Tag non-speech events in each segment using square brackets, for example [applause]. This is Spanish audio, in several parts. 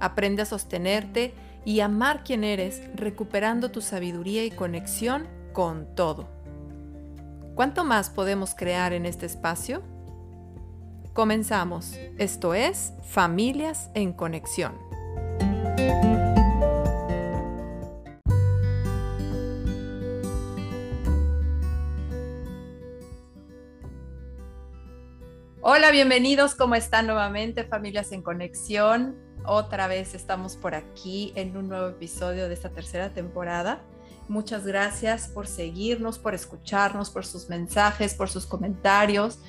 Aprende a sostenerte y amar quien eres, recuperando tu sabiduría y conexión con todo. ¿Cuánto más podemos crear en este espacio? Comenzamos. Esto es Familias en Conexión. Hola, bienvenidos. ¿Cómo están nuevamente, Familias en Conexión? Otra vez estamos por aquí en un nuevo episodio de esta tercera temporada. Muchas gracias por seguirnos, por escucharnos, por sus mensajes, por sus comentarios.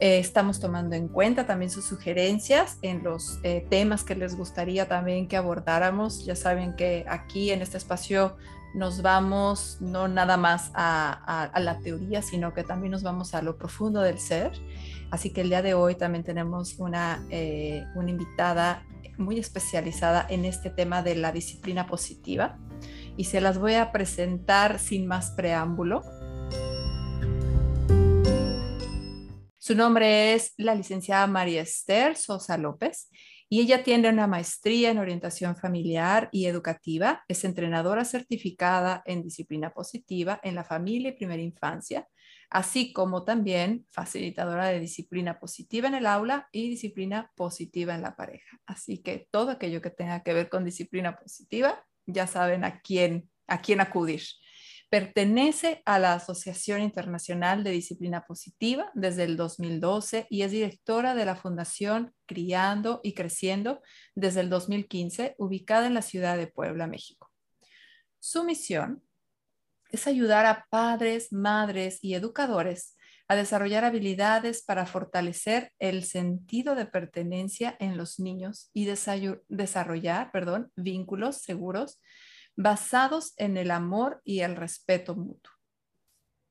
Eh, estamos tomando en cuenta también sus sugerencias en los eh, temas que les gustaría también que abordáramos. Ya saben que aquí en este espacio nos vamos no nada más a, la teoría, sino que también nos vamos a lo profundo del ser. Así que el día de hoy también tenemos una, eh, una invitada muy especializada en este tema de la disciplina positiva y se las voy a presentar sin más preámbulo. Su nombre es la licenciada María Esther Sosa López y ella tiene una maestría en orientación familiar y educativa. Es entrenadora certificada en disciplina positiva en la familia y primera infancia así como también facilitadora de disciplina positiva en el aula y disciplina positiva en la pareja. Así que todo aquello que tenga que ver con disciplina positiva, ya saben a quién, a quién acudir. Pertenece a la Asociación Internacional de Disciplina Positiva desde el 2012 y es directora de la Fundación Criando y Creciendo desde el 2015, ubicada en la ciudad de Puebla, México. Su misión es ayudar a padres, madres y educadores a desarrollar habilidades para fortalecer el sentido de pertenencia en los niños y desarrollar perdón, vínculos seguros basados en el amor y el respeto mutuo.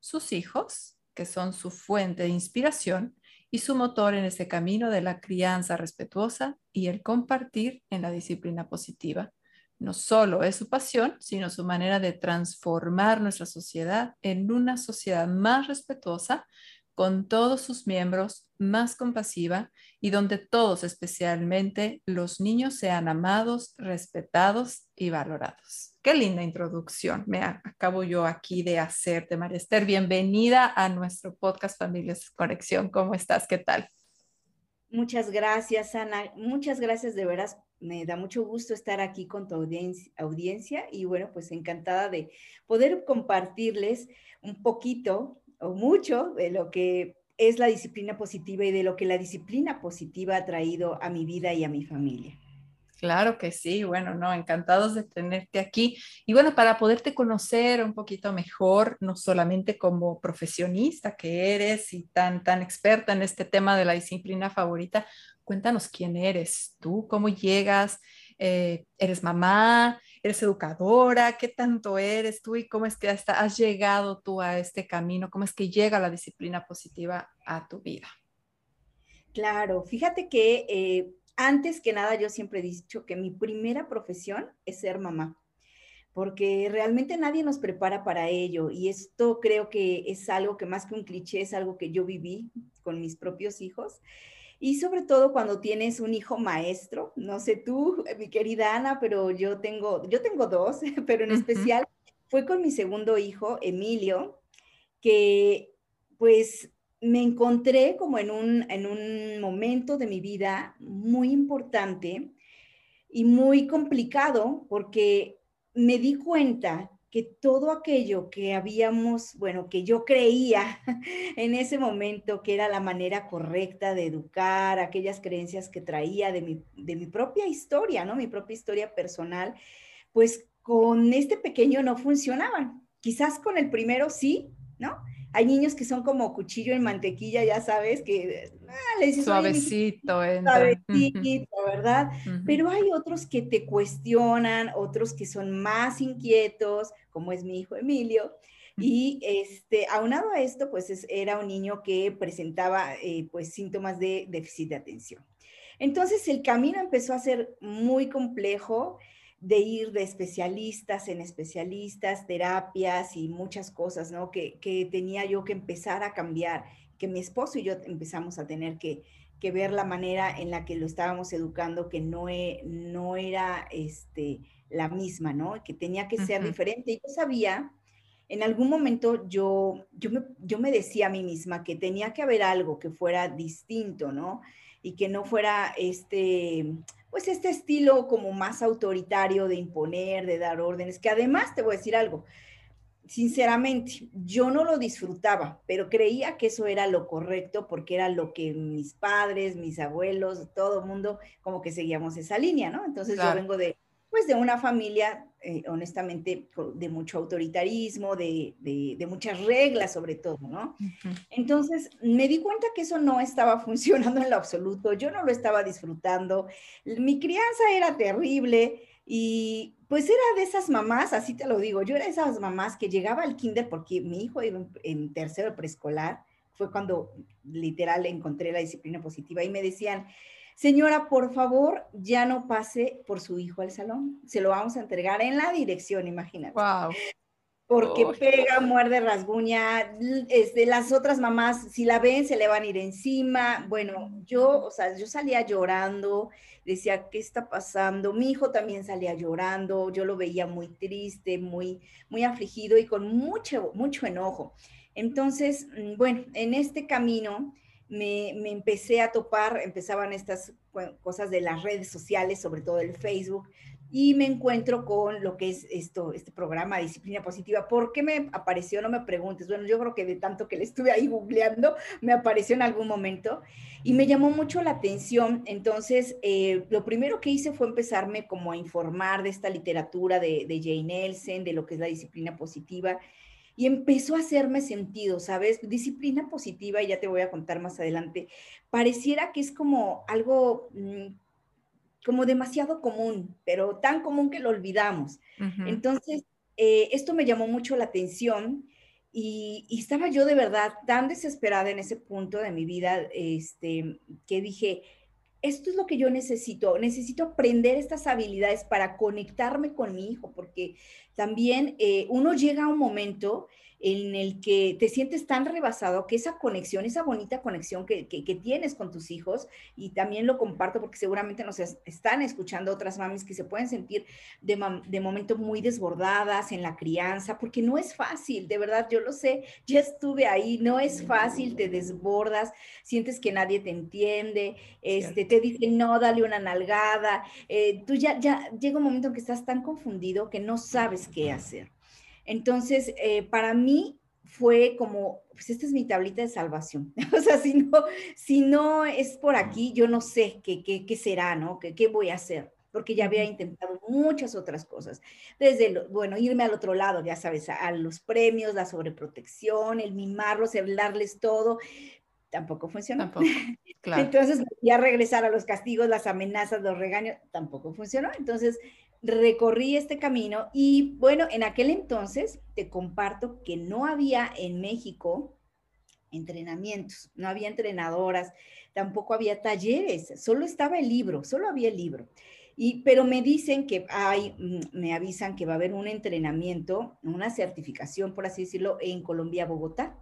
Sus hijos, que son su fuente de inspiración y su motor en ese camino de la crianza respetuosa y el compartir en la disciplina positiva, no solo es su pasión, sino su manera de transformar nuestra sociedad en una sociedad más respetuosa con todos sus miembros, más compasiva y donde todos, especialmente los niños, sean amados, respetados y valorados. Qué linda introducción me acabo yo aquí de hacerte, María Esther. Bienvenida a nuestro podcast Familias Conexión. ¿Cómo estás? ¿Qué tal? Muchas gracias, Ana. Muchas gracias de veras me da mucho gusto estar aquí con tu audiencia, y bueno, pues encantada de poder compartirles un poquito o mucho de lo que es la disciplina positiva y de lo que la disciplina positiva ha traído a mi vida y a mi familia. Claro que sí, bueno, no, encantados de tenerte aquí. Y bueno, para poderte conocer un poquito mejor, no solamente como profesionista que eres y tan, tan experta en este tema de la disciplina favorita, cuéntanos quién eres tú, cómo llegas, eh, eres mamá, eres educadora, qué tanto eres tú y cómo es que hasta has llegado tú a este camino, cómo es que llega la disciplina positiva a tu vida. Claro, fíjate que eh, antes que nada yo siempre he dicho que mi primera profesión es ser mamá porque realmente nadie nos prepara para ello y esto creo que es algo que más que un cliché es algo que yo viví con mis propios hijos y sobre todo cuando tienes un hijo maestro, no sé tú, [laughs] mi querida Ana, pero yo tengo, yo tengo dos, [laughs] pero en especial fue con mi segundo hijo, Emilio, que pues me encontré como en un, en un momento de mi vida muy importante y muy complicado porque me di cuenta que todo aquello que habíamos, bueno, que yo creía [laughs] en ese momento que era la manera correcta de educar, aquellas creencias que traía de mi, de mi propia historia, ¿no? Mi propia historia personal, pues con este pequeño no funcionaban. Quizás con el primero sí, ¿no? Hay niños que son como cuchillo en mantequilla, ya sabes, que ah, le dices, suavecito, suavecito, [laughs] ¿verdad? Pero hay otros que te cuestionan, otros que son más inquietos, como es mi hijo Emilio. Y este, aunado a esto, pues era un niño que presentaba eh, pues síntomas de déficit de atención. Entonces el camino empezó a ser muy complejo de ir de especialistas en especialistas, terapias y muchas cosas, ¿no? Que, tenía yo que empezar a cambiar, que mi esposo y yo empezamos a tener que, ver la manera en la que lo estábamos educando, que no, e, no era este, la misma, ¿no? Que tenía que ser diferente. Y yo sabía, en algún momento yo, yo, me, yo me decía a mí misma que tenía que haber algo que fuera distinto, ¿no? Y que no fuera este pues este estilo como más autoritario de imponer, de dar órdenes, que además te voy a decir algo, sinceramente, yo no lo disfrutaba, pero creía que eso era lo correcto porque era lo que mis padres, mis abuelos, todo el mundo como que seguíamos esa línea, ¿no? Entonces yo vengo de, pues de una familia, eh, honestamente, de mucho autoritarismo, de, muchas reglas sobre todo, ¿no? Entonces me di cuenta que eso no estaba [laughs] funcionando en lo absoluto, yo no lo estaba disfrutando, mi crianza era terrible y pues era de esas mamás, así te lo digo, yo era de esas mamás que llegaba al kinder porque mi hijo iba en, en tercero preescolar, fue cuando literal encontré la disciplina positiva y me decían, Señora, por favor, ya no pase por su hijo al salón. Se lo vamos a entregar en la dirección, imagínate. Wow. Porque pega, muerde, rasguña. Este, las otras mamás, si la ven, se le van a ir encima. Bueno, yo, o sea, yo salía llorando, decía, ¿qué está pasando? Mi hijo también salía llorando, yo lo veía muy triste, muy, muy afligido y con mucho, mucho enojo. Entonces, mm, bueno, en este camino, me, empecé a topar, empezaban estas cosas de las redes sociales, sobre todo el Facebook, y me encuentro con lo que es esto, este programa Disciplina Positiva. ¿Por qué me apareció? No me preguntes. Bueno, yo creo que de tanto que le estuve ahí googleando, me apareció en algún momento y me llamó mucho la atención. Entonces, eh, lo primero que hice fue empezarme como a informar de esta literatura de, de Jane Nelson, de lo que es la disciplina positiva y empezó a hacerme sentido, ¿sabes? Disciplina positiva, y ya te voy a contar más adelante, pareciera que es como algo mm, como demasiado común, pero tan común que lo olvidamos. Entonces, eh, esto me llamó mucho la atención y, y, estaba yo de verdad tan desesperada en ese punto de mi vida, este, que dije, esto es lo que yo necesito, necesito aprender estas habilidades para conectarme con mi hijo, porque también eh, uno llega a un momento en el que te sientes tan rebasado que esa conexión, esa bonita conexión que, tienes con tus hijos, y también lo comparto porque seguramente nos están escuchando otras mamis que se pueden sentir de, de momento muy desbordadas en la crianza, porque no es fácil, de verdad, yo lo sé, ya estuve ahí, no es fácil, te desbordas, sientes que nadie te entiende, este, te dicen, no, dale una nalgada, eh, tú ya, ya llega un momento en que estás tan confundido que no sabes qué hacer. Entonces, eh, para mí fue como, pues esta es mi tablita de salvación. [laughs] o sea, si no, si no es por aquí, yo no sé qué, qué, qué será, ¿no? ¿Qué, ¿Qué, voy a hacer? Porque ya había intentado muchas otras cosas. Desde, bueno, irme al otro lado, ya sabes, a, los premios, la sobreprotección, el mimarlos, el darles todo. Tampoco funcionó. Tampoco, [laughs] claro. Entonces, ya regresar a los castigos, las amenazas, los regaños, tampoco funcionó. Entonces, recorrí este camino y bueno, en aquel entonces te comparto que no había en México entrenamientos, no había entrenadoras, tampoco había talleres, solo estaba el libro, solo había el libro. Y, pero me dicen que hay, mm, me avisan que va a haber un entrenamiento, una certificación, por así decirlo, en Colombia, Bogotá,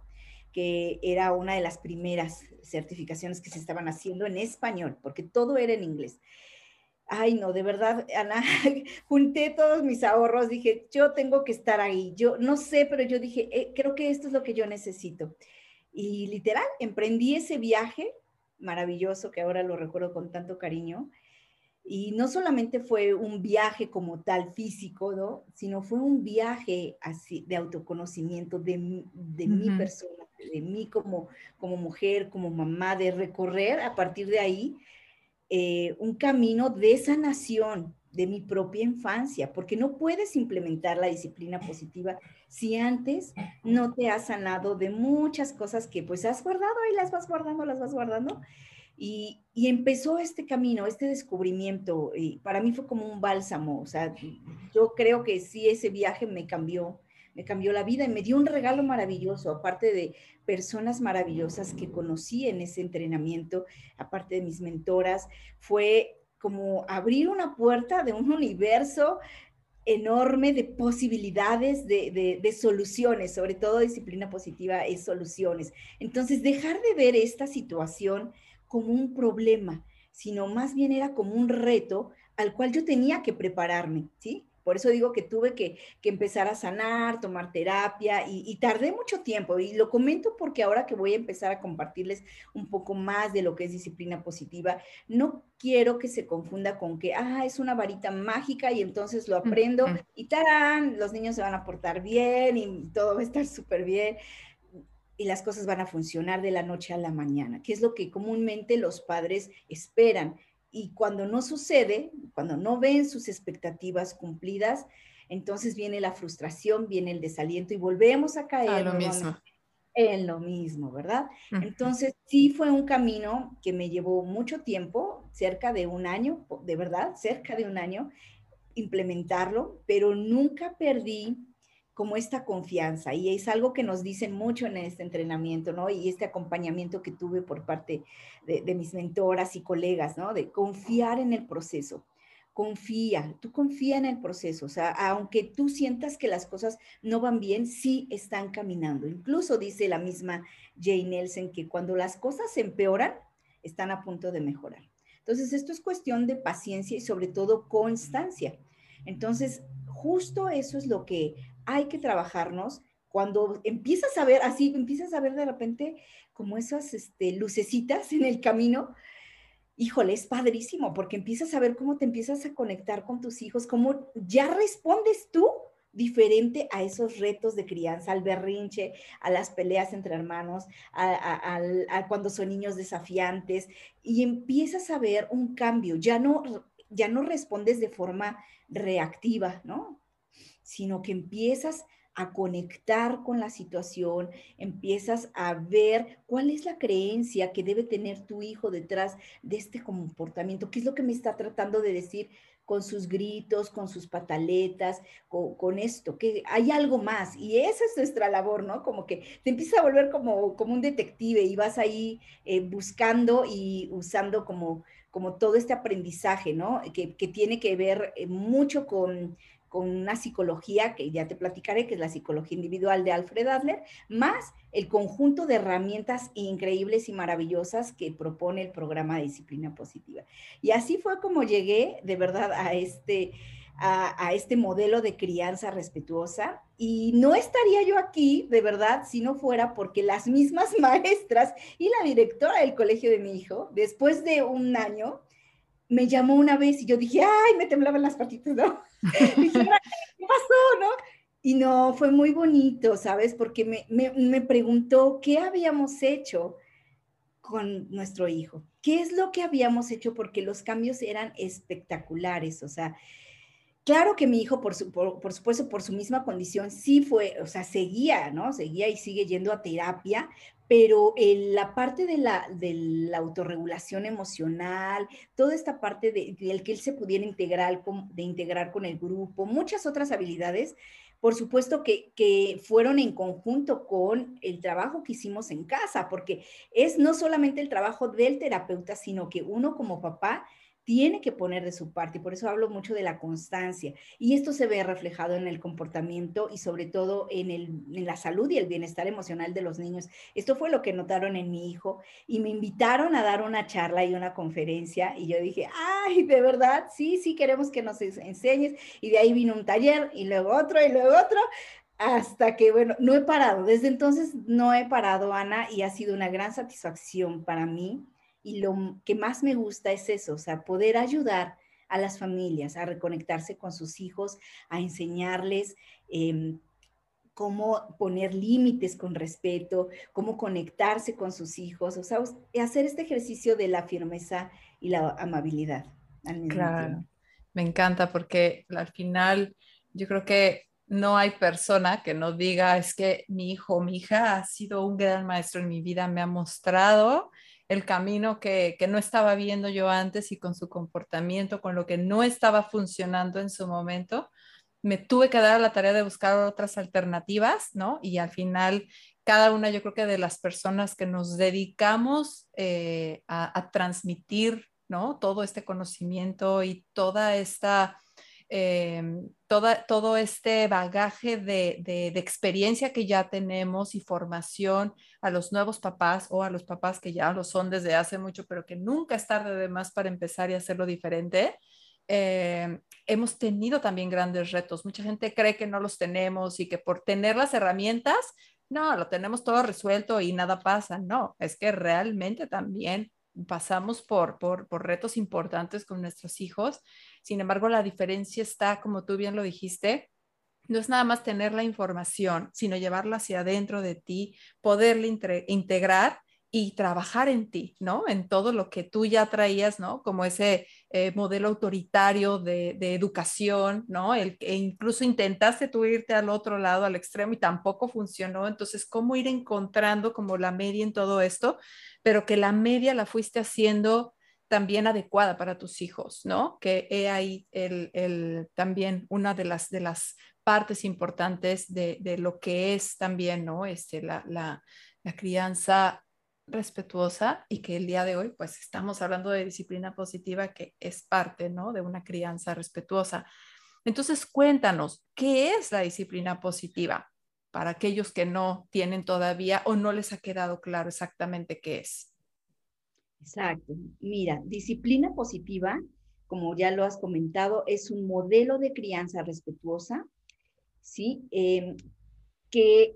que era una de las primeras certificaciones que se estaban haciendo en español, porque todo era en inglés. Ay, no, de verdad, Ana, [laughs] junté todos mis ahorros, dije, yo tengo que estar ahí. Yo no sé, pero yo dije, eh, creo que esto es lo que yo necesito. Y literal, emprendí ese viaje maravilloso que ahora lo recuerdo con tanto cariño. Y no solamente fue un viaje como tal físico, ¿no? Sino fue un viaje así de autoconocimiento de, de mi persona, de mí como, como mujer, como mamá, de recorrer a partir de ahí eh, un camino de sanación, de mi propia infancia, porque no puedes implementar la disciplina positiva si antes no te has sanado de muchas cosas que pues has guardado y las vas guardando, las vas guardando. Y, y empezó este camino, este descubrimiento, y para mí fue como un bálsamo, o sea, yo creo que sí, ese viaje me cambió, me cambió la vida y me dio un regalo maravilloso, aparte de personas maravillosas que conocí en ese entrenamiento, aparte de mis mentoras, fue como abrir una puerta de un universo enorme de posibilidades, de, soluciones, sobre todo disciplina positiva es soluciones. Entonces, dejar de ver esta situación como un problema, sino más bien era como un reto al cual yo tenía que prepararme, ¿sí? Por eso digo que tuve que, empezar a sanar, tomar terapia y, tardé mucho tiempo. Y lo comento porque ahora que voy a empezar a compartirles un poco más de lo que es disciplina positiva, no quiero que se confunda con que, ah, es una varita mágica y entonces lo aprendo y tarán, los niños se van a portar bien y todo va a estar súper bien y las cosas van a funcionar de la noche a la mañana, que es lo que comúnmente los padres esperan y cuando no sucede, cuando no ven sus expectativas cumplidas, entonces viene la frustración, viene el desaliento y volvemos a caer lo mismo. en lo mismo, ¿verdad? Entonces sí fue un camino que me llevó mucho tiempo, cerca de un año, de verdad, cerca de un año, implementarlo, pero nunca perdí como esta confianza y es algo que nos dicen mucho en este entrenamiento, ¿no? Y este acompañamiento que tuve por parte de, mis mentoras y colegas, ¿no? De confiar en el proceso. Confía, tú confía en el proceso, o sea, aunque tú sientas que las cosas no van bien, sí están caminando. Incluso dice la misma Jane Nelson que cuando las cosas se empeoran, están a punto de mejorar. Entonces, esto es cuestión de paciencia y sobre todo constancia. Entonces, justo eso es lo que hay que trabajarnos. Cuando empiezas a ver, así, empiezas a ver de repente como esas este, lucecitas en el camino, híjole, es padrísimo, porque empiezas a ver cómo te empiezas a conectar con tus hijos, cómo ya respondes tú diferente a esos retos de crianza, al berrinche, a las peleas entre hermanos, a, a, cuando son niños desafiantes, y empiezas a ver un cambio, ya no, ya no respondes de forma reactiva, ¿no? Sino que empiezas a conectar con la situación, empiezas a ver cuál es la creencia que debe tener tu hijo detrás de este comportamiento, qué es lo que me está tratando de decir con sus gritos, con sus pataletas, con, esto, que hay algo más. Y esa es nuestra labor, ¿no? Como que te empieza a volver como, como un detective y vas ahí eh, buscando y usando como, como todo este aprendizaje, ¿no? Que, que tiene que ver eh, mucho con con una psicología que ya te platicaré, que es la psicología individual de Alfred Adler, más el conjunto de herramientas increíbles y maravillosas que propone el programa de disciplina positiva. Y así fue como llegué de verdad a este, a, este modelo de crianza respetuosa. Y no estaría yo aquí, de verdad, si no fuera porque las mismas [laughs] maestras y la directora del colegio de mi hijo, después de un año, me llamó una vez y yo dije, ay, me temblaban las patitas, ¿no? [laughs] dije, ¿qué pasó, no? Y no, fue muy bonito, ¿sabes? Porque me, me, me, preguntó qué habíamos hecho con nuestro hijo, qué es lo que habíamos hecho, porque los cambios eran espectaculares, o sea, Claro que mi hijo, por, por, supuesto, por su misma condición, sí fue, o sea, seguía, ¿no? Seguía y sigue yendo a terapia, pero la parte de la, de la, autorregulación emocional, toda esta parte de, que él se pudiera integrar, de integrar con el grupo, muchas otras habilidades, por supuesto que, que, fueron en conjunto con el trabajo que hicimos en casa, porque es no solamente el trabajo del terapeuta, sino que uno como papá tiene que poner de su parte y por eso hablo mucho de la constancia. Y esto se ve reflejado en el comportamiento y sobre todo en, el, en, la salud y el bienestar emocional de los niños. Esto fue lo que notaron en mi hijo y me invitaron a dar una charla y una conferencia y yo dije, ay, de verdad, sí, sí, queremos que nos enseñes. Y de ahí vino un taller y luego otro y luego otro hasta que, bueno, no he parado. Desde entonces no he parado, Ana, y ha sido una gran satisfacción para mí y lo que más me gusta es eso, o sea, poder ayudar a las familias a reconectarse con sus hijos, a enseñarles em, cómo poner límites con respeto, cómo conectarse con sus hijos, o sea, hacer este ejercicio de la firmeza y la amabilidad. claro. Me encanta porque al final yo creo que no hay persona que no diga es que mi hijo o mi hija ha sido un gran maestro en mi vida, me ha mostrado el camino que, que, no estaba viendo yo antes y con su comportamiento, con lo que no estaba funcionando en su momento, me tuve que dar la tarea de buscar otras alternativas, ¿no? Y al final, cada una, yo creo que de las personas que nos dedicamos eh, a, transmitir, ¿no? Todo este conocimiento y toda esta, eh, todo este bagaje de, de, experiencia que ya tenemos y formación a los nuevos papás o a los papás que ya lo son desde hace mucho, pero que nunca es tarde de más para empezar y hacerlo diferente. Eh, hemos tenido también grandes retos. Mucha gente cree que no los tenemos y que por tener las herramientas, no, lo tenemos todo resuelto y nada pasa. No, es que realmente también pasamos por, por, por retos importantes con nuestros hijos. Sin embargo, la diferencia está, como tú bien lo dijiste, no es nada más tener la información, sino llevarla hacia adentro de ti, poderla integrar y trabajar en ti, ¿no? En todo lo que tú ya traías, ¿no? Como ese eh, modelo autoritario de, educación, ¿no? El que incluso intentaste tú irte al otro lado, al extremo, y tampoco funcionó. Entonces, ¿cómo ir encontrando como la media en todo esto? Pero que la media la fuiste haciendo también adecuada para tus hijos, ¿no? Que he ahí el, el, también una de las, de las partes importantes de, de lo que es también, ¿no? Este, la, la, la crianza respetuosa y que el día de hoy pues estamos hablando de disciplina positiva que es parte, ¿no? De una crianza respetuosa. Entonces, cuéntanos, ¿qué es la disciplina positiva para aquellos que no tienen todavía o no les ha quedado claro exactamente qué es? Exacto. Mira, disciplina positiva, como ya lo has comentado, es un modelo de crianza respetuosa, ¿sí? Em, que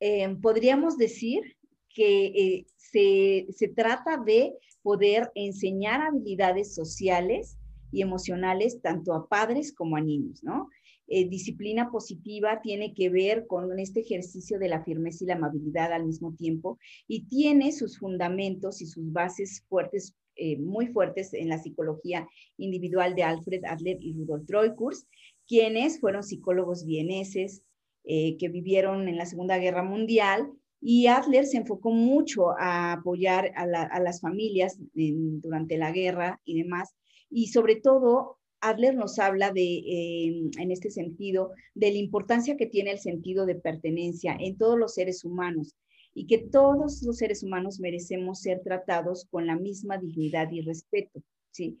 em, podríamos decir que eh, se, se trata de poder enseñar habilidades sociales y emocionales tanto a padres como a niños, ¿no? Eh, disciplina positiva tiene que ver con este ejercicio de la firmeza y la amabilidad al mismo tiempo y tiene sus fundamentos y sus bases fuertes, eh, muy fuertes en la psicología individual de Alfred Adler y Rudolf Treukurs, quienes fueron psicólogos vieneses que vivieron en la Segunda Guerra Mundial y Adler se enfocó mucho a apoyar a, las familias durante la guerra y demás. Y sobre todo, Adler nos habla de, em, en este sentido, de la importancia que tiene el sentido de pertenencia en todos los seres humanos y que todos los seres humanos merecemos ser tratados con la misma dignidad y respeto. ¿sí?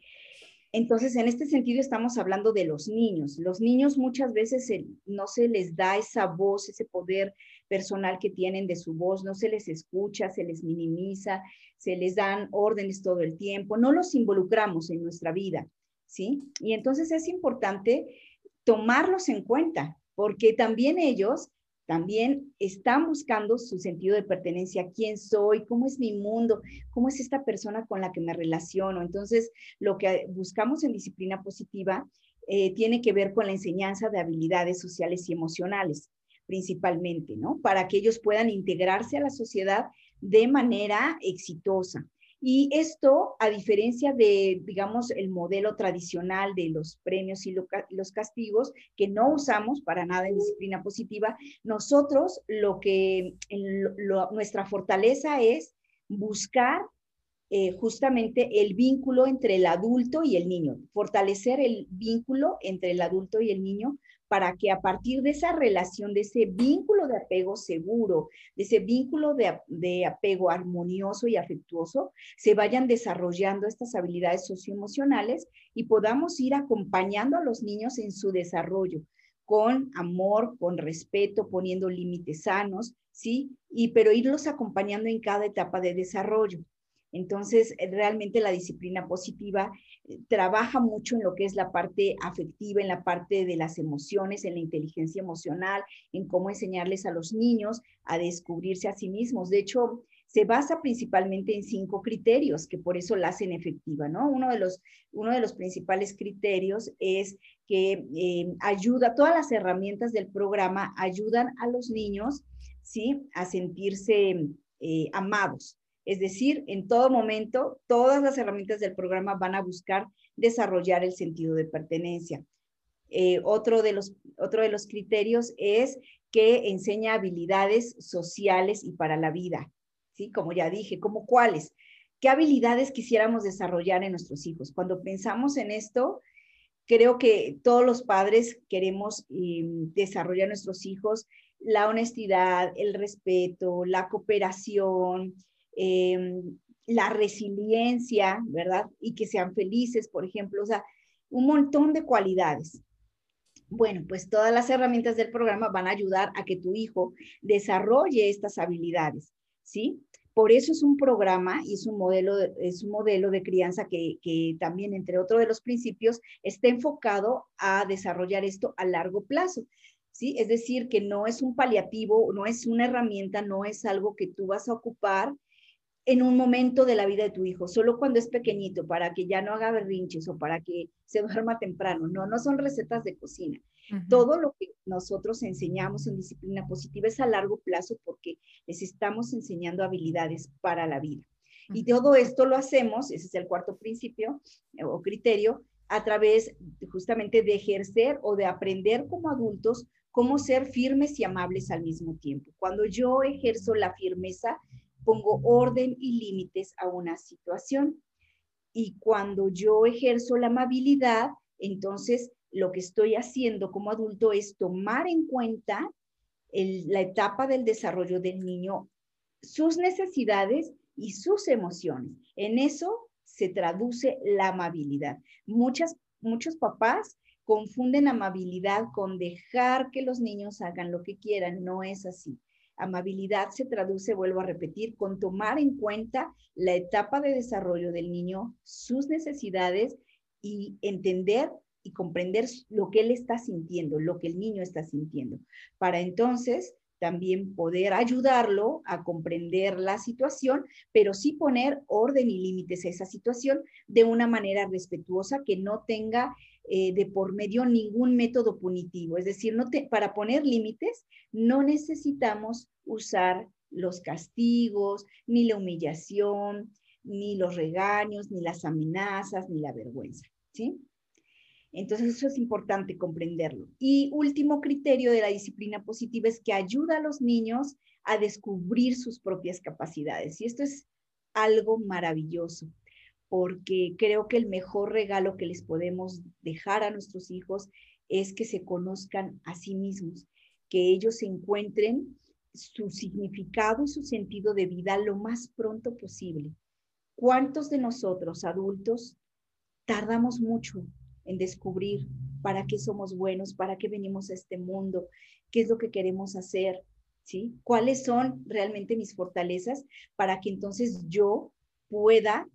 Entonces, en este sentido estamos hablando de los niños. Los niños muchas veces no se les da esa voz, ese poder personal que tienen de su voz, no se les escucha, se les minimiza, se les dan órdenes todo el tiempo, no los involucramos en nuestra vida, ¿sí? Y entonces es importante tomarlos en cuenta, porque también ellos también están buscando su sentido de pertenencia, quién soy, cómo es mi mundo, cómo es esta persona con la que me relaciono. Entonces, lo que buscamos en disciplina positiva eh, tiene que ver con la enseñanza de habilidades sociales y emocionales, principalmente, ¿no? Para que ellos puedan integrarse a la sociedad de manera exitosa. Y esto, a diferencia de, digamos, el modelo tradicional de los premios y los castigos, que no usamos para nada en disciplina positiva, nosotros lo que, nuestra fortaleza es buscar eh, justamente el vínculo entre el adulto y el niño, fortalecer el vínculo entre el adulto y el niño para que a partir de esa relación, de ese vínculo de apego seguro, de ese vínculo de, apego armonioso y afectuoso, se vayan desarrollando estas habilidades socioemocionales y podamos ir acompañando a los niños en su desarrollo con amor, con respeto, poniendo límites sanos, ¿sí? Y pero irlos acompañando en cada etapa de desarrollo. Entonces, realmente la disciplina positiva trabaja mucho en lo que es la parte afectiva, en la parte de las emociones, en la inteligencia emocional, en cómo enseñarles a los niños a descubrirse a sí mismos. De hecho, se basa principalmente en cinco criterios que por eso la hacen efectiva, ¿no? Uno de los, uno de los principales criterios es que eh, ayuda, todas las herramientas del programa ayudan a los niños, ¿sí? A sentirse eh, amados, Es decir, en todo momento, todas las herramientas del programa van a buscar desarrollar el sentido de pertenencia. Eh, otro, de los, otro de los criterios es que enseña habilidades sociales y para la vida, ¿sí? Como ya dije, ¿como cuáles? ¿Qué habilidades quisiéramos desarrollar en nuestros hijos? Cuando pensamos en esto, creo que todos los padres queremos em, desarrollar en nuestros hijos la honestidad, el respeto, la cooperación, em, la resiliencia, ¿verdad? Y que sean felices, por ejemplo, o sea, un montón de cualidades. Bueno, pues todas las herramientas del programa van a ayudar a que tu hijo desarrolle estas habilidades, ¿sí? Por eso es un programa y es un modelo, es un modelo de crianza que, que también, entre otros de los principios, está enfocado a desarrollar esto a largo plazo. ¿Sí? Es decir, que no es un paliativo, no es una herramienta, no es algo que tú vas a ocupar en un momento de la vida de tu hijo, solo cuando es pequeñito, para que ya no haga berrinches o para que se duerma temprano. No, no son recetas de cocina. Todo lo que nosotros enseñamos en disciplina positiva es a largo plazo porque les estamos enseñando habilidades para la vida. Y todo esto lo hacemos, ese es el cuarto principio eh, o criterio, a través justamente de ejercer o de aprender como adultos cómo ser firmes y amables al mismo tiempo. Cuando yo ejerzo la firmeza, pongo orden y límites a una situación. Y cuando yo ejerzo la amabilidad, entonces lo que estoy haciendo como adulto es tomar en cuenta la etapa del desarrollo del niño, sus necesidades y sus emociones. En eso se traduce la amabilidad. Muchas, muchos papás confunden amabilidad con dejar que los niños hagan lo que quieran. No es así. Amabilidad se traduce, vuelvo a repetir, con tomar en cuenta la etapa de desarrollo del niño, sus necesidades y entender y comprender lo que él está sintiendo, lo que el niño está sintiendo, para entonces también poder ayudarlo a comprender la situación, pero sí poner orden y límites a esa situación de una manera respetuosa que no tenga eh, de por medio ningún método punitivo. Es decir, no para poner límites no necesitamos usar los castigos, ni la humillación, ni los regaños, ni las amenazas, ni la vergüenza. ¿sí? Entonces eso es importante comprenderlo. Y último criterio de la disciplina positiva es que ayuda a los niños a descubrir sus propias capacidades. Y esto es algo maravilloso porque creo que el mejor regalo que les podemos dejar a nuestros hijos es que se conozcan a sí mismos, que ellos encuentren su significado y su sentido de vida lo más pronto posible. ¿Cuántos de nosotros adultos tardamos mucho en descubrir para qué somos buenos, para qué venimos a este mundo, qué es lo que queremos hacer, ¿sí? ¿Cuáles son realmente mis fortalezas para que entonces yo pueda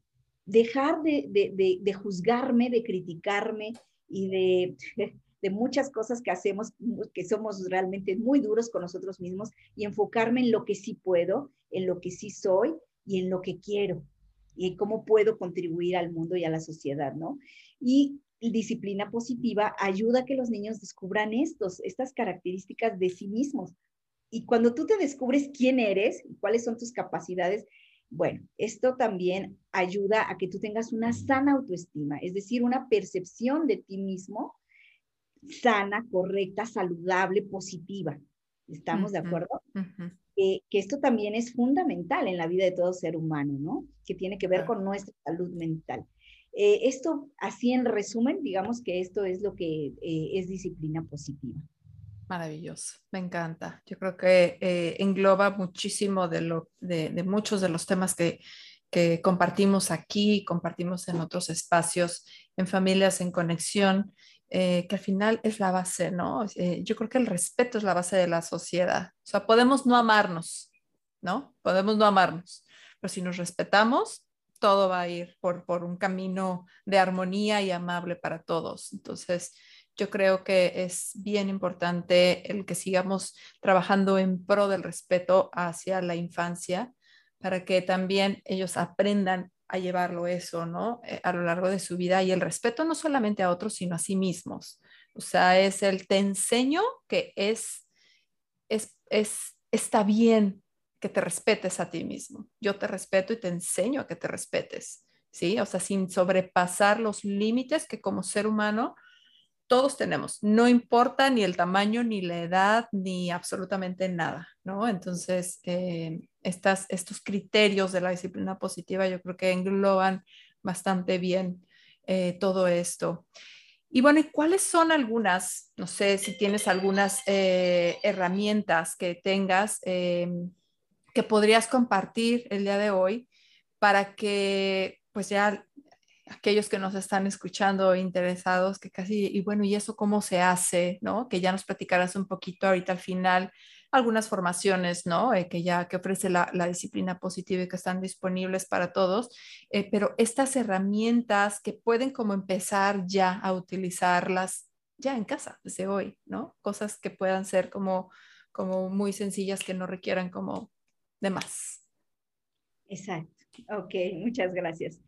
dejar de, juzgarme, de criticarme y [laughs] de, muchas cosas que hacemos, que somos realmente muy duros con nosotros mismos y enfocarme en lo que sí puedo, en lo que sí soy y en lo que quiero y cómo puedo contribuir al mundo y a la sociedad, ¿no? Y disciplina positiva ayuda a que los niños descubran estos, estas características de sí mismos. Y cuando tú te descubres quién eres y cuáles son tus capacidades, bueno, esto también ayuda a que tú tengas una sana autoestima, es decir, una percepción de ti mismo sana, correcta, saludable, positiva. ¿Estamos de acuerdo? que esto también es fundamental en la vida de todo ser humano, ¿no? Que tiene que ver con nuestra salud mental. Eh, esto, así en resumen, digamos que esto es lo que eh, es disciplina positiva. Maravilloso, me encanta. Yo creo que eh, engloba muchísimo de, lo, de, muchos de los temas que, que compartimos aquí, compartimos en otros espacios, en familias en conexión, eh, que al final es la base, ¿no? Eh, yo creo que el respeto es la base de la sociedad. O sea, podemos no amarnos, ¿no? Podemos no amarnos, pero si nos respetamos, todo va a ir por, por un camino de armonía y amable para todos. Entonces, yo creo que es bien importante el que sigamos trabajando en pro del respeto hacia la infancia para que también ellos aprendan a llevarlo eso, ¿no? Eh, a lo largo de su vida y el respeto no solamente a otros, sino a sí mismos. O sea, es el te enseño que es, es, es está bien que te respetes a ti mismo. Yo te respeto y te enseño a que te respetes, ¿sí? O sea, sin sobrepasar los límites que como ser humano todos tenemos, no importa ni el tamaño, ni la edad, ni absolutamente nada, ¿no? Entonces, eh, estos criterios de la disciplina positiva yo creo que engloban bastante bien eh, todo esto. Y bueno, ¿y cuáles son algunas, no sé si tienes algunas eh, herramientas que tengas que podrías compartir el día de hoy para que pues ya aquellos que nos están escuchando interesados, que casi, y bueno, ¿y eso cómo se hace? ¿No? Que ya nos platicarás un poquito ahorita al final algunas formaciones, ¿no? Eh, que ya que ofrece la, disciplina positiva y que están disponibles para todos, eh, pero estas herramientas que pueden como empezar ya a utilizarlas ya en casa desde hoy, ¿no? Cosas que puedan ser como, como muy sencillas que no requieran como de más. Exacto. Ok, muchas gracias.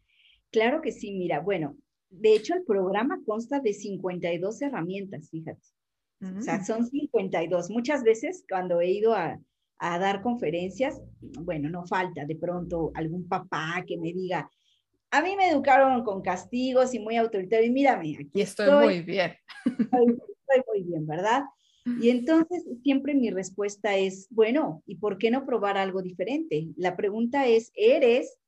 Claro que sí, mira, bueno, de hecho el programa consta de 52 herramientas, fíjate. O sea, mm. son 52. Muchas veces cuando he ido a, dar conferencias, bueno, no falta de pronto algún papá que me diga, a mí me educaron con castigos y muy autoritario y mírame, aquí estoy, muy bien. [laughs] estoy muy bien, ¿verdad? Y entonces siempre mi respuesta es, bueno, ¿y por qué no probar algo diferente? La pregunta es, ¿eres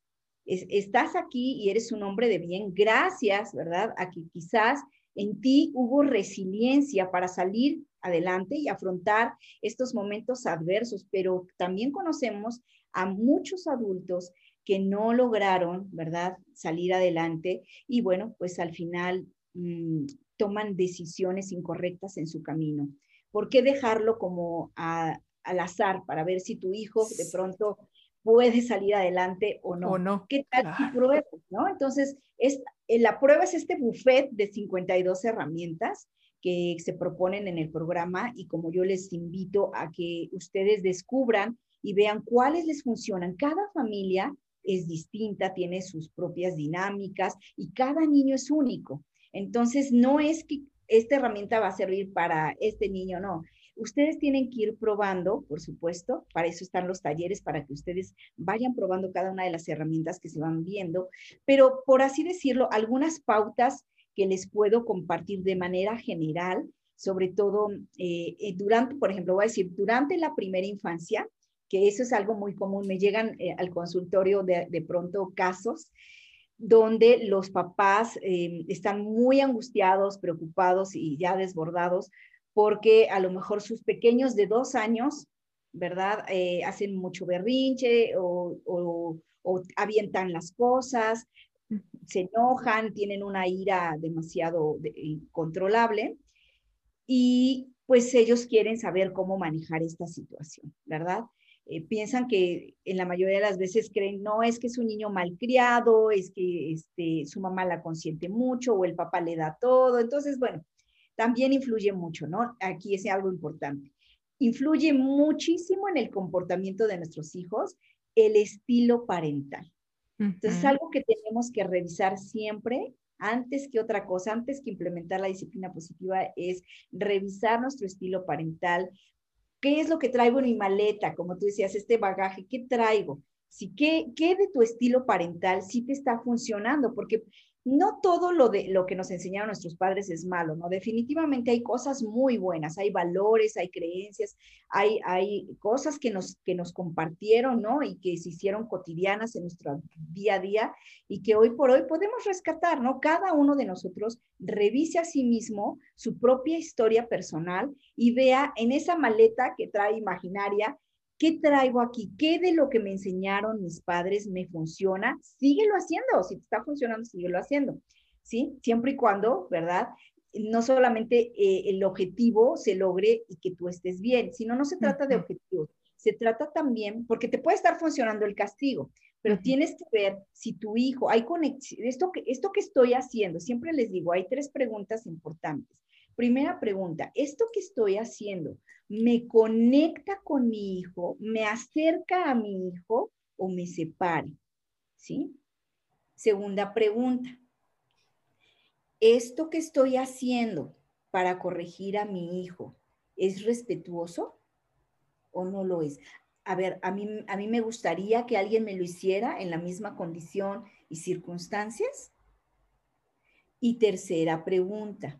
estás aquí y eres un hombre de bien, gracias, ¿verdad? A que quizás en ti hubo resiliencia para salir adelante y afrontar estos momentos adversos, pero también conocemos a muchos adultos que no lograron, ¿verdad?, salir adelante y bueno, pues al final mm, toman decisiones incorrectas en su camino. ¿Por qué dejarlo como al azar para ver si tu hijo de pronto puede salir adelante o no. O no. ¿Qué tal si pruebas, no? Entonces, es, eh, la prueba es este buffet de 52 herramientas que se proponen en el programa y como yo les invito a que ustedes descubran y vean cuáles les funcionan. Cada familia es distinta, tiene sus propias dinámicas y cada niño es único. Entonces, no es que esta herramienta va a servir para este niño, no. Ustedes tienen que ir probando, por supuesto, para eso están los talleres, para que ustedes vayan probando cada una de las herramientas que se van viendo, pero por así decirlo, algunas pautas que les puedo compartir de manera general, sobre todo eh, eh, durante, por ejemplo, voy a decir, durante la primera infancia, que eso es algo muy común, me llegan eh, al consultorio de, de, pronto casos donde los papás están muy angustiados, preocupados y ya desbordados porque a lo mejor sus pequeños de dos años, ¿verdad? Eh, hacen mucho berrinche o, avientan las cosas, se enojan, tienen una ira demasiado incontrolable y pues ellos quieren saber cómo manejar esta situación, ¿verdad? Eh, piensan que en la mayoría de las veces creen, no, es que es un niño malcriado, es que este, su mamá la consiente mucho o el papá le da todo. Entonces, bueno, también influye mucho, ¿no? Aquí es algo importante. Influye muchísimo en el comportamiento de nuestros hijos el estilo parental. Entonces, es algo que tenemos que revisar siempre antes que otra cosa, antes que implementar la disciplina positiva, es revisar nuestro estilo parental. ¿Qué es lo que traigo en mi maleta? Como tú decías, este bagaje, ¿qué traigo? Si, ¿qué, ¿Qué de tu estilo parental sí te está funcionando? Porque no todo lo, de, lo que nos enseñaron nuestros padres es malo, ¿no? Definitivamente hay cosas muy buenas, hay valores, hay creencias, hay, hay cosas que nos, que nos compartieron, ¿no? Y que se hicieron cotidianas en nuestro día a día y que hoy por hoy podemos rescatar, ¿no? Cada uno de nosotros revise a sí mismo su propia historia personal y vea en esa maleta que trae imaginaria ¿Qué traigo aquí? ¿Qué de lo que me enseñaron mis padres me funciona? Síguelo haciendo. Si te está funcionando, síguelo haciendo. ¿Sí? Siempre y cuando, ¿verdad? No solamente eh, el objetivo se logre y que tú estés bien, sino no se trata de objetivos. Se trata también, porque te puede estar funcionando el castigo, pero tienes que ver si tu hijo, hay conexión, esto que, esto que estoy haciendo, siempre les digo, hay tres preguntas importantes. Primera pregunta, ¿esto que estoy haciendo me conecta con mi hijo, me acerca a mi hijo o me separa? ¿Sí? Segunda pregunta, ¿esto que estoy haciendo para corregir a mi hijo es respetuoso o no lo es? a ver, a mí, a mí me gustaría que alguien me lo hiciera en la misma condición y circunstancias. Y tercera pregunta,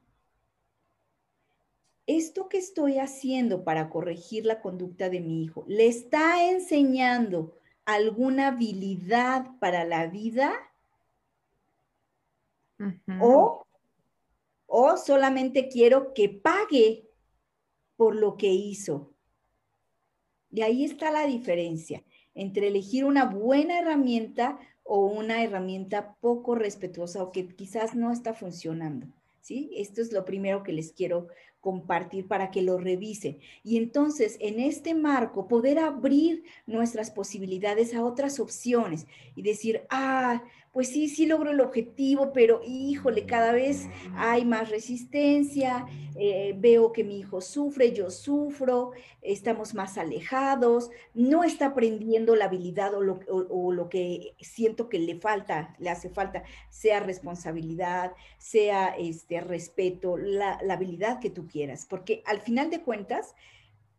¿esto que estoy haciendo para corregir la conducta de mi hijo le está enseñando alguna habilidad para la vida? o, o solamente quiero que pague por lo que hizo. Y ahí está la diferencia entre elegir una buena herramienta o una herramienta poco respetuosa o que quizás no está funcionando. ¿Sí? Esto es lo primero que les quiero compartir para que lo revisen. Y entonces, en este marco, poder abrir nuestras posibilidades a otras opciones y decir, ah, pues sí, sí logro el objetivo, pero híjole, cada vez hay más resistencia, eh, veo que mi hijo sufre, yo sufro, estamos más alejados, no está aprendiendo la habilidad o lo, que siento que le falta, le hace falta, sea responsabilidad, sea este respeto, la, la habilidad que tú quieras, porque al final de cuentas,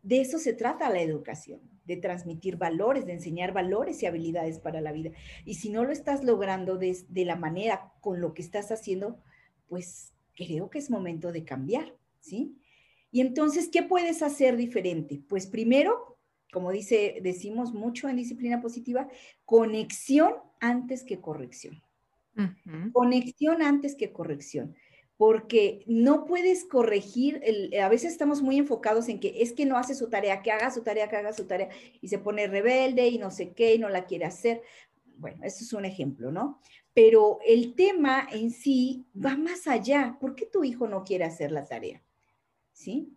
de eso se trata la educación, de transmitir valores, de enseñar valores y habilidades para la vida. Y si no lo estás logrando de, la manera con lo que estás haciendo, pues creo que es momento de cambiar, ¿sí? Y entonces, ¿qué puedes hacer diferente? Pues primero, como dice, decimos mucho en disciplina positiva, conexión antes que corrección. Conexión antes que corrección porque no puedes corregir, a veces estamos muy enfocados en que es que no hace su tarea, que haga su tarea, que haga su tarea, y se pone rebelde y no sé qué, y no la quiere hacer. Bueno, eso es un ejemplo, ¿no? Pero el tema en sí va más allá. ¿Por qué tu hijo no quiere hacer la tarea? ¿Sí?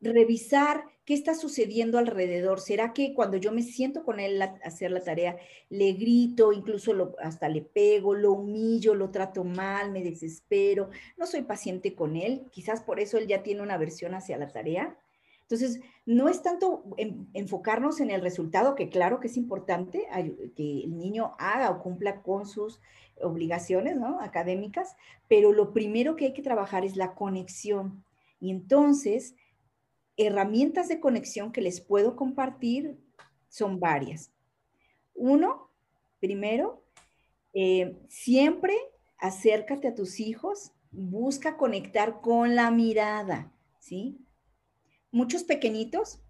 revisar qué está sucediendo alrededor. ¿Será que cuando yo me siento con él a hacer la tarea, le grito, incluso hasta le pego, lo humillo, lo trato mal, me desespero, no soy paciente con él? Quizás por eso él ya tiene una aversión hacia la tarea. Entonces, no es tanto enfocarnos en el resultado, que claro que es importante que el niño haga o cumpla con sus obligaciones ¿no? académicas, pero lo primero que hay que trabajar es la conexión. Y entonces, herramientas de conexión que les puedo compartir son varias. Uno, primero, eh, siempre acércate a tus hijos, busca conectar con la mirada, ¿sí? Muchos pequeñitos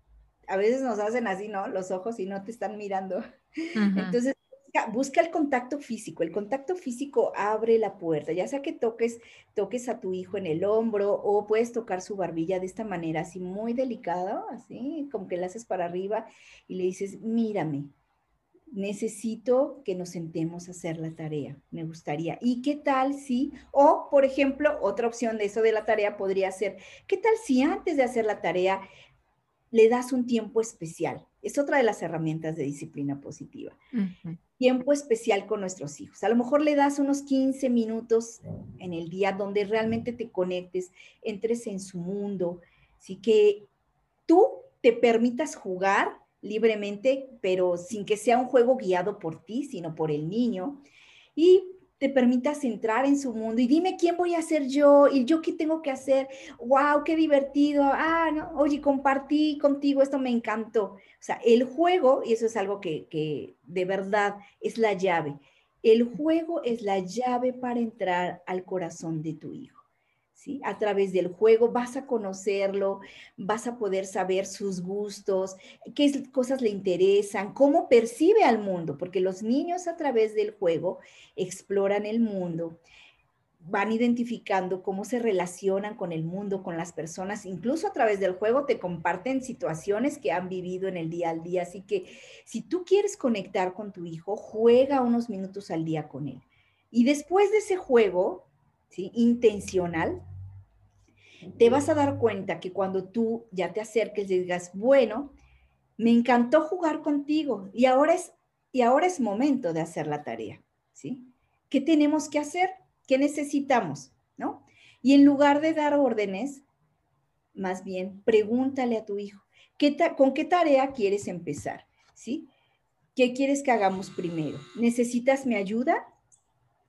a veces nos hacen así, ¿no? Los ojos y no te están mirando. Entonces, busca, el contacto físico. El contacto físico abre la puerta, ya sea que toques, toques a tu hijo en el hombro o puedes tocar su barbilla de esta manera, así muy delicado, así como que le haces para arriba y le dices, mírame, necesito que nos sentemos a hacer la tarea, me gustaría. ¿Y qué tal si, o por ejemplo, otra opción de eso de la tarea podría ser, ¿qué tal si antes de hacer la tarea le das un tiempo especial? Es otra de las herramientas de disciplina positiva tiempo especial con nuestros hijos. A lo mejor le das unos 15 minutos en el día donde realmente te conectes, entres en su mundo, así que tú te permitas jugar libremente, pero sin que sea un juego guiado por ti, sino por el niño. Y te permitas entrar en su mundo y dime quién voy a ser yo y yo qué tengo que hacer. ¡Wow! ¡Qué divertido! Ah, no, oye, compartí contigo, esto me encantó. Sea, el juego, y eso es algo que, que de verdad es la llave, el juego es la llave para entrar al corazón de tu hijo. A través del juego vas a conocerlo, vas a poder saber sus gustos, qué cosas le interesan, cómo percibe al mundo, porque los niños a través del juego exploran el mundo, van identificando cómo se relacionan con el mundo, con las personas, incluso a través del juego te comparten situaciones que han vivido en el día al día. Así que si tú quieres conectar con tu hijo, juega unos minutos al día con él. Y después de ese juego, ¿sí? intencional, te vas a dar cuenta que cuando tú ya te acerques y digas, bueno, me encantó jugar contigo y ahora es, y ahora es momento de hacer la tarea, ¿sí? ¿Qué tenemos que hacer? ¿Qué necesitamos? ¿No? Y en lugar de dar órdenes, más bien pregúntale a tu hijo, ¿qué ¿con qué tarea quieres empezar? ¿Sí? ¿Qué quieres que hagamos primero? ¿Necesitas mi ayuda?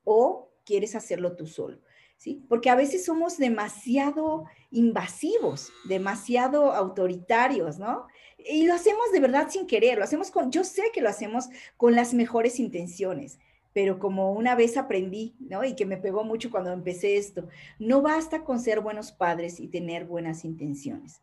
¿O quieres hacerlo tú solo. ¿Sí? Porque a veces somos demasiado invasivos, demasiado autoritarios, ¿no? Y lo hacemos de verdad sin querer, lo hacemos con, yo sé que lo hacemos con las mejores intenciones, pero como una vez aprendí, ¿no? Y que me pegó mucho cuando empecé esto, no basta con ser buenos padres y tener buenas intenciones.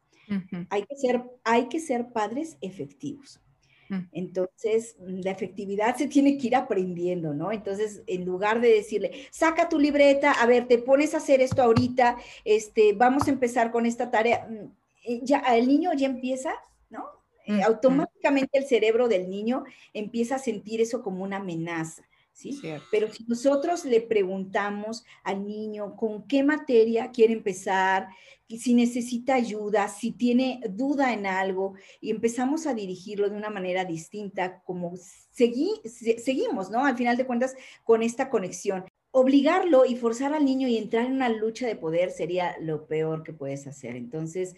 hay, que ser, hay que ser padres efectivos. Mm. Entonces, la efectividad se tiene que ir aprendiendo, ¿no? Entonces, en lugar de decirle, saca tu libreta, a ver, te pones a hacer esto ahorita, este, vamos a empezar con esta tarea, mm, eh, ya el niño ya empieza, ¿no? Eh, automáticamente el cerebro del niño empieza a sentir eso como una amenaza. ¿Sí? Pero si nosotros le preguntamos al niño con qué materia quiere empezar, si necesita ayuda, si tiene duda en algo y empezamos a dirigirlo de una manera distinta, como seguimos, ¿no? Al final de cuentas, con esta conexión. Obligarlo y forzar al niño y entrar en una lucha de poder sería lo peor que puedes hacer. Entonces,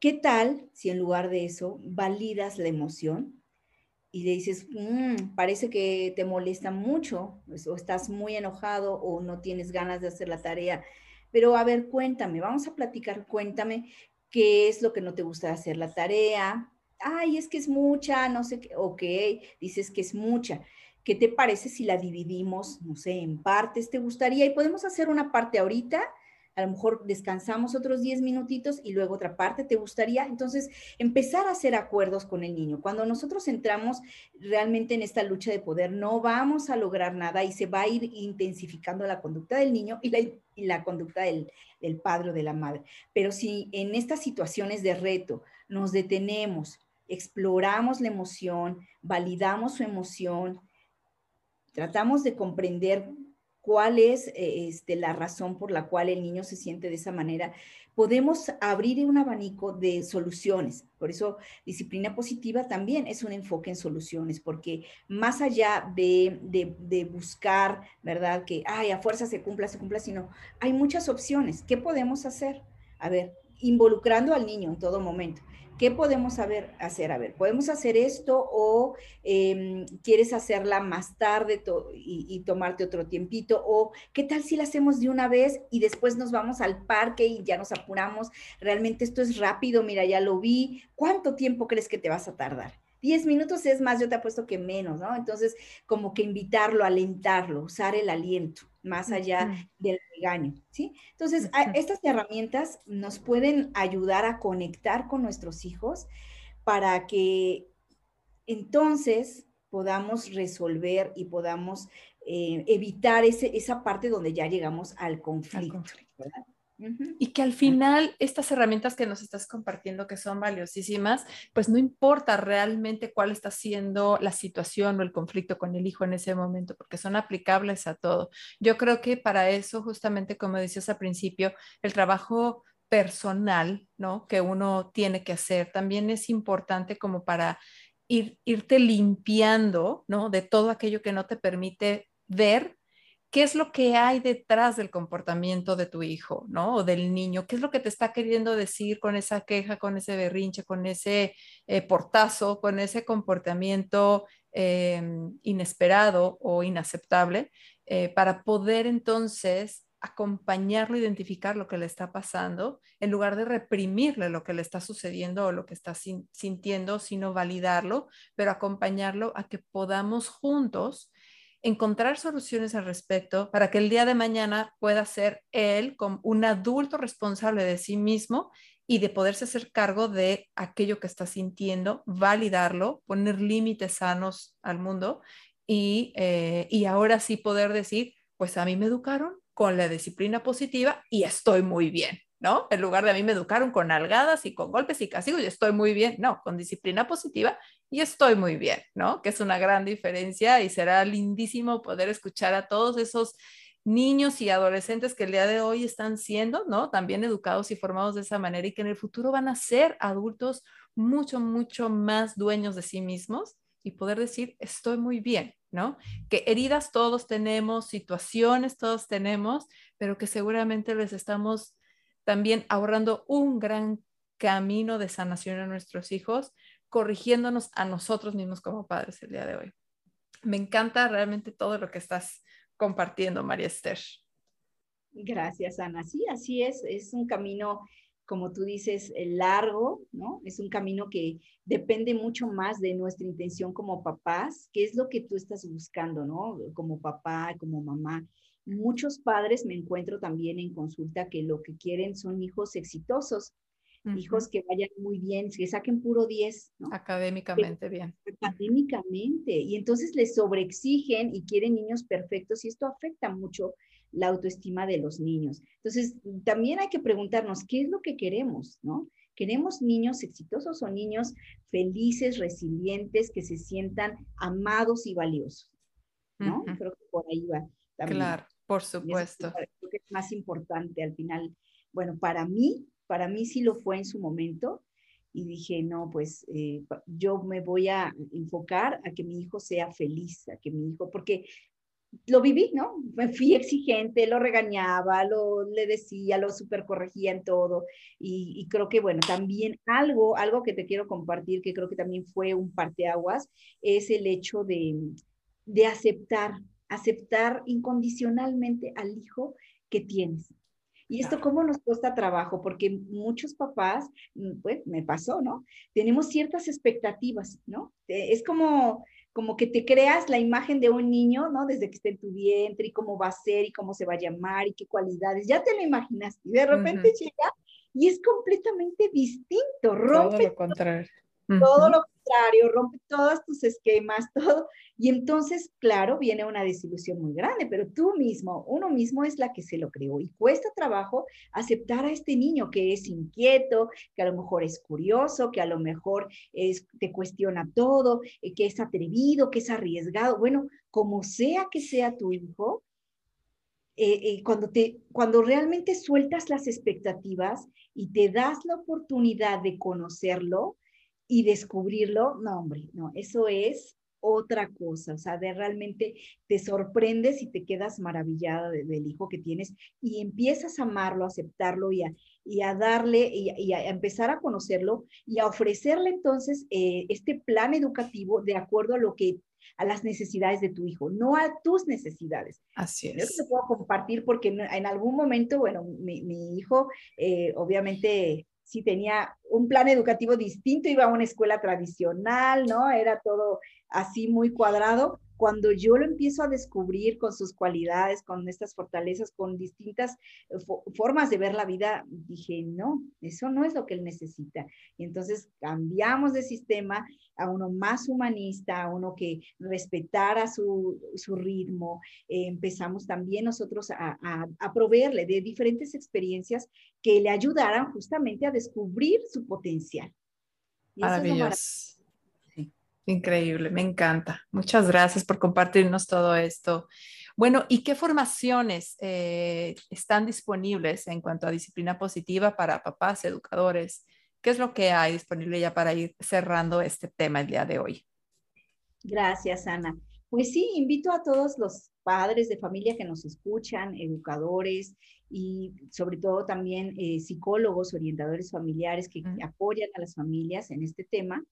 ¿qué tal si en lugar de eso validas la emoción? Y le dices, mm, parece que te molesta mucho, pues, o estás muy enojado o no tienes ganas de hacer la tarea, pero a ver, cuéntame, vamos a platicar, cuéntame qué es lo que no te gusta hacer la tarea. Ay, es que es mucha, no sé qué, ok, dices que es mucha. ¿Qué te parece si la dividimos, no sé, en partes? ¿Te gustaría? Y podemos hacer una parte ahorita a lo mejor descansamos otros 10 minutitos y luego otra parte, ¿te gustaría? Entonces, empezar a hacer acuerdos con el niño. Cuando nosotros entramos realmente en esta lucha de poder, no vamos a lograr nada y se va a ir intensificando la conducta del niño y la, conducta del, del padre o de la madre. Pero si en estas situaciones de reto nos detenemos, exploramos la emoción, validamos su emoción, tratamos de comprender cuál es eh, este, la razón por la cual el niño se siente de esa manera, podemos abrir un abanico de soluciones. Por eso, disciplina positiva también es un enfoque en soluciones, porque más allá de, de, buscar, ¿verdad? Que, ay, a fuerza se cumpla, se cumpla, sino hay muchas opciones. ¿Qué podemos hacer? A ver, involucrando al niño en todo momento. ¿Qué podemos hacer? A ver, ¿podemos hacer esto o em, quieres hacerla más tarde y, tomarte otro tiempito? ¿O qué tal si la hacemos de una vez y después nos vamos al parque y ya nos apuramos? Realmente esto es rápido, mira, ya lo vi. ¿Cuánto tiempo crees que te vas a tardar? Diez minutos es más, yo te apuesto que menos, ¿no? Entonces, como que invitarlo, alentarlo, usar el aliento, más allá del regaño, ¿sí? Entonces, estas herramientas nos pueden ayudar a conectar con nuestros hijos para que entonces podamos resolver y podamos eh, evitar ese, esa parte donde ya llegamos al conflicto. Al conflicto. Y que al final estas herramientas que nos estás compartiendo, que son valiosísimas, pues no importa realmente cuál está siendo la situación o el conflicto con el hijo en ese momento, porque son aplicables a todo. Yo creo que para eso, justamente como decías al principio, el trabajo personal, ¿no? Que uno tiene que hacer también es importante como para ir, irte limpiando, ¿no? De todo aquello que no te permite ver qué es lo que hay detrás del comportamiento de tu hijo, ¿no? O del niño, qué es lo que te está queriendo decir con esa queja, con ese berrinche, con ese eh, portazo, con ese comportamiento em, inesperado o inaceptable, eh, para poder entonces acompañarlo, identificar lo que le está pasando, en lugar de reprimirle lo que le está sucediendo o lo que está sintiendo, sino validarlo, pero acompañarlo a que podamos juntos encontrar soluciones al respecto para que el día de mañana pueda ser él como un adulto responsable de sí mismo y de poderse hacer cargo de aquello que está sintiendo, validarlo, poner límites sanos al mundo y, eh, y ahora sí poder decir, pues a mí me educaron con la disciplina positiva y estoy muy bien. ¿no? En lugar de a mí me educaron con algadas y con golpes y castigos y estoy muy bien, no, con disciplina positiva y estoy muy bien, ¿no? Que es una gran diferencia y será lindísimo poder escuchar a todos esos niños y adolescentes que el día de hoy están siendo, ¿no? También educados y formados de esa manera y que en el futuro van a ser adultos mucho, mucho más dueños de sí mismos y poder decir, estoy muy bien, ¿no? Que heridas todos tenemos, situaciones todos tenemos, pero que seguramente les estamos también ahorrando un gran camino de sanación a nuestros hijos, corrigiéndonos a nosotros mismos como padres el día de hoy. Me encanta realmente todo lo que estás compartiendo, María Esther. Gracias, Ana. Sí, así es. Es un camino, como tú dices, eh, largo, ¿no? Es un camino que depende mucho más de nuestra intención como papás, qué es lo que tú estás buscando, ¿no? Como papá, como mamá. Muchos padres me encuentro también en consulta que lo que quieren son hijos exitosos, hijos que vayan muy bien, que saquen puro 10. ¿no? Académicamente bien. Académicamente. Y entonces les sobreexigen y quieren niños perfectos y esto afecta mucho la autoestima de los niños. Entonces, también hay que preguntarnos, ¿qué es lo que queremos? ¿no? ¿Queremos niños exitosos o niños felices, resilientes, que se sientan amados y valiosos? ¿no? Creo que por ahí va. Claro, por supuesto. creo que es más importante al final. Bueno, para mí, para mí sí lo fue en su momento y dije, no, pues eh, yo me voy a enfocar a que mi hijo sea feliz, a que mi hijo, porque lo viví, ¿no? Me fui exigente, lo regañaba, lo le decía, lo super corregía en todo. Y, creo que, bueno, también algo, algo que te quiero compartir, que creo que también fue un parteaguas, es el hecho de, de aceptar, aceptar incondicionalmente al hijo que tienes. Y esto cómo nos cuesta trabajo, porque muchos papás, mm, pues me pasó, ¿no? Tenemos ciertas expectativas, ¿no? Es como, como que te creas la imagen de un niño, ¿no? Desde que esté en tu vientre y cómo va a ser y cómo se va a llamar y qué cualidades, ya te lo imaginas y de repente llega y es completamente distinto, rompe todo lo contrario. Todo lo contrario, rompe todos tus esquemas, [laughs] todo. Y entonces, claro, viene una desilusión muy grande, pero tú mismo, uno mismo es la que se lo creó. Y cuesta trabajo aceptar a este niño que es inquieto, que a lo mejor es curioso, que a lo mejor es, te cuestiona todo, eh, que es atrevido, que es arriesgado. Bueno, como sea que sea tu hijo, eh, eh, cuando, te, cuando realmente sueltas las expectativas y te das la oportunidad de conocerlo, y descubrirlo, no, hombre, no, eso es otra cosa, o sea, de realmente te sorprendes y te quedas maravillada del hijo que tienes y empiezas a amarlo, a aceptarlo y a, y a darle y, a empezar a conocerlo y a ofrecerle entonces eh, este plan educativo de acuerdo a lo que a las necesidades de tu hijo, no a tus necesidades. Así es. Yo te puedo compartir porque en, algún momento, bueno, mi, mi hijo eh, obviamente sí tenía un plan educativo distinto, iba a una escuela tradicional, ¿no? Era todo así muy cuadrado, cuando yo lo empiezo a descubrir con sus cualidades, con estas fortalezas, con distintas eh, formas de ver la vida, dije, no, eso no es lo que él necesita. Y entonces cambiamos de sistema a uno más humanista, a uno que respetara su, su ritmo. Eh, empezamos también nosotros a, a, proveerle de diferentes experiencias que le ayudaran justamente a descubrir su potencial. Maravilloso. Increíble, me encanta. Muchas gracias por compartirnos todo esto. Bueno, ¿y qué formaciones eh, están disponibles en cuanto a disciplina positiva para papás, educadores? ¿Qué es lo que hay disponible ya para ir cerrando este tema el día de hoy? Gracias, Ana. Pues sí, invito a todos los padres de familia que nos escuchan, educadores y sobre todo también eh, psicólogos, orientadores familiares que apoyan a las familias en este tema,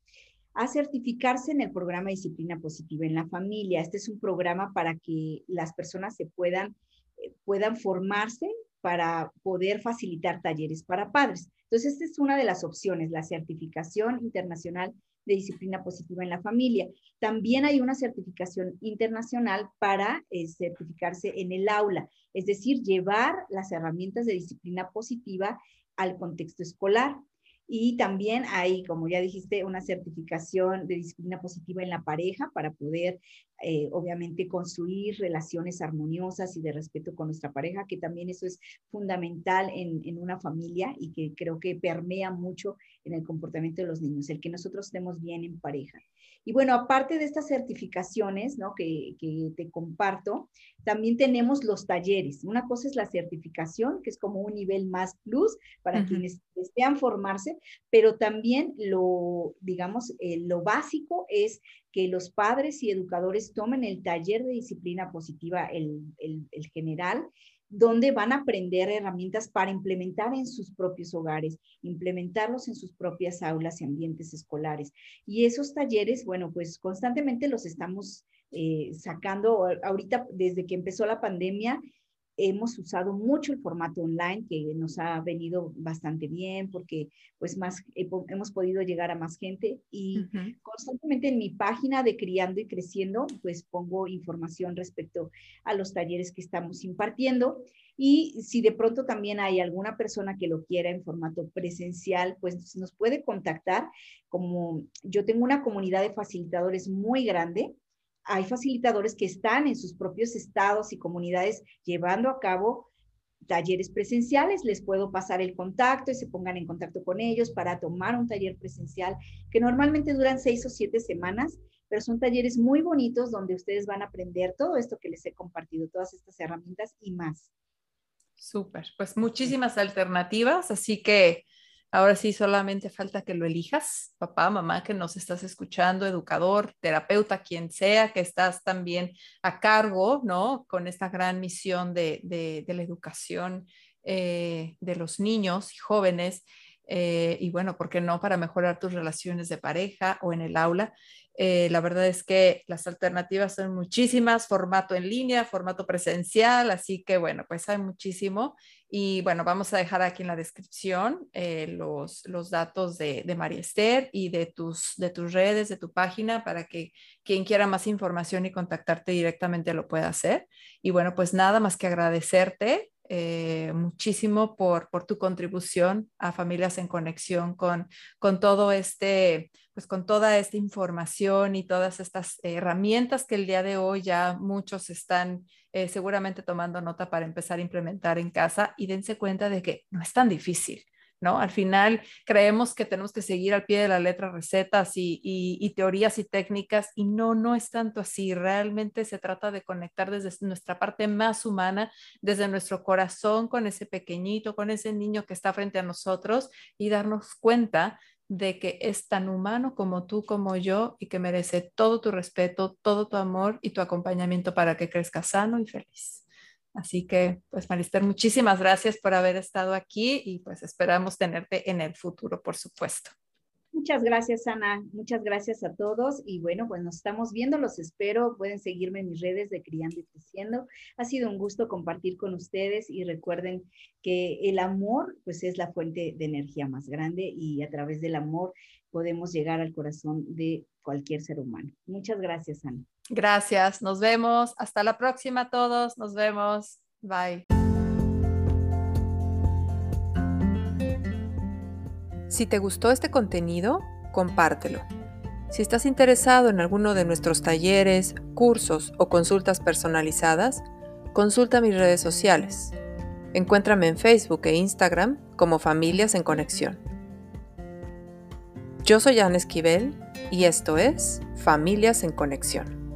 a certificarse en el programa Disciplina Positiva en la Familia. Este es un programa para que las personas se puedan, eh, puedan formarse para poder facilitar talleres para padres. Entonces, esta es una de las opciones, la certificación internacional de disciplina positiva en la familia. También hay una certificación internacional para eh, certificarse en el aula, es decir, llevar las herramientas de disciplina positiva al contexto escolar. Y también hay, como ya dijiste, una certificación de disciplina positiva en la pareja para poder, eh, obviamente, construir relaciones armoniosas y de respeto con nuestra pareja, que también eso es fundamental en, en una familia y que creo que permea mucho en el comportamiento de los niños, el que nosotros estemos bien en pareja. Y bueno, aparte de estas certificaciones ¿no? que, que, te comparto, también tenemos los talleres. Una cosa es la certificación, que es como un nivel más plus para quienes desean formarse, pero también lo, digamos, eh, lo básico es que los padres y educadores tomen el taller de disciplina positiva, el, el, general, donde van a aprender herramientas para implementar en sus propios hogares, implementarlos en sus propias aulas y ambientes escolares. Y esos talleres, bueno, pues constantemente los estamos eh, sacando, ahorita desde que empezó la pandemia, hemos usado mucho el formato online que nos ha venido bastante bien porque pues más hemos podido llegar a más gente y constantemente en mi página de Criando y Creciendo pues pongo información respecto a los talleres que estamos impartiendo y si de pronto también hay alguna persona que lo quiera en formato presencial pues nos puede contactar como yo tengo una comunidad de facilitadores muy grande hay facilitadores que están en sus propios estados y comunidades llevando a cabo talleres presenciales, les puedo pasar el contacto y se pongan en contacto con ellos para tomar un taller presencial que normalmente duran seis o siete semanas, pero son talleres muy bonitos donde ustedes van a aprender todo esto que les he compartido, todas estas herramientas y más. Súper, pues muchísimas alternativas, así que Ahora sí, solamente falta que lo elijas, papá, mamá, que nos estás escuchando, educador, terapeuta, quien sea, que estás también a cargo, ¿no? Con esta gran misión de, la educación eh, de los niños y jóvenes. Eh, y bueno, ¿por qué no? Para mejorar tus relaciones de pareja o en el aula. Eh, la verdad es que las alternativas son muchísimas, formato en línea, formato presencial, así que bueno, pues hay muchísimo. Y bueno, vamos a dejar aquí en la descripción eh, los, los datos de, de, María Esther y de tus, de tus redes, de tu página, para que quien quiera más información y contactarte directamente lo pueda hacer. Y bueno, pues nada más que agradecerte eh, muchísimo por, por, tu contribución a Familias en Conexión con, con todo este, pues con toda esta información y todas estas herramientas que el día de hoy ya muchos están eh, seguramente tomando nota para empezar a implementar en casa y dense cuenta de que no es tan difícil. ¿No? Al final creemos que tenemos que seguir al pie de la letra recetas y, teorías y técnicas y no, no es tanto así. Realmente se trata de conectar desde nuestra parte más humana, desde nuestro corazón con ese pequeñito, con ese niño que está frente a nosotros y darnos cuenta de que es tan humano como tú, como yo, y que merece todo tu respeto, todo tu amor y tu acompañamiento para que crezca sano y feliz. Así que, pues Marister, muchísimas gracias por haber estado aquí y pues esperamos tenerte en el futuro, por supuesto. Muchas gracias, Ana. Muchas gracias a todos. Y bueno, pues nos estamos viendo, los espero. Pueden seguirme en mis redes de Criando y Creciendo. Ha sido un gusto compartir con ustedes y recuerden que el amor, pues es la fuente de energía más grande y a través del amor podemos llegar al corazón de cualquier ser humano. Muchas gracias, Ana. Gracias. Nos vemos. Hasta la próxima a todos. Nos vemos. Bye. Si te gustó este contenido, compártelo. Si estás interesado en alguno de nuestros talleres, cursos o consultas personalizadas, consulta mis redes sociales. Encuéntrame en Facebook e Instagram como Familias en Conexión. Yo soy Ana Esquivel y esto es Familias en Conexión.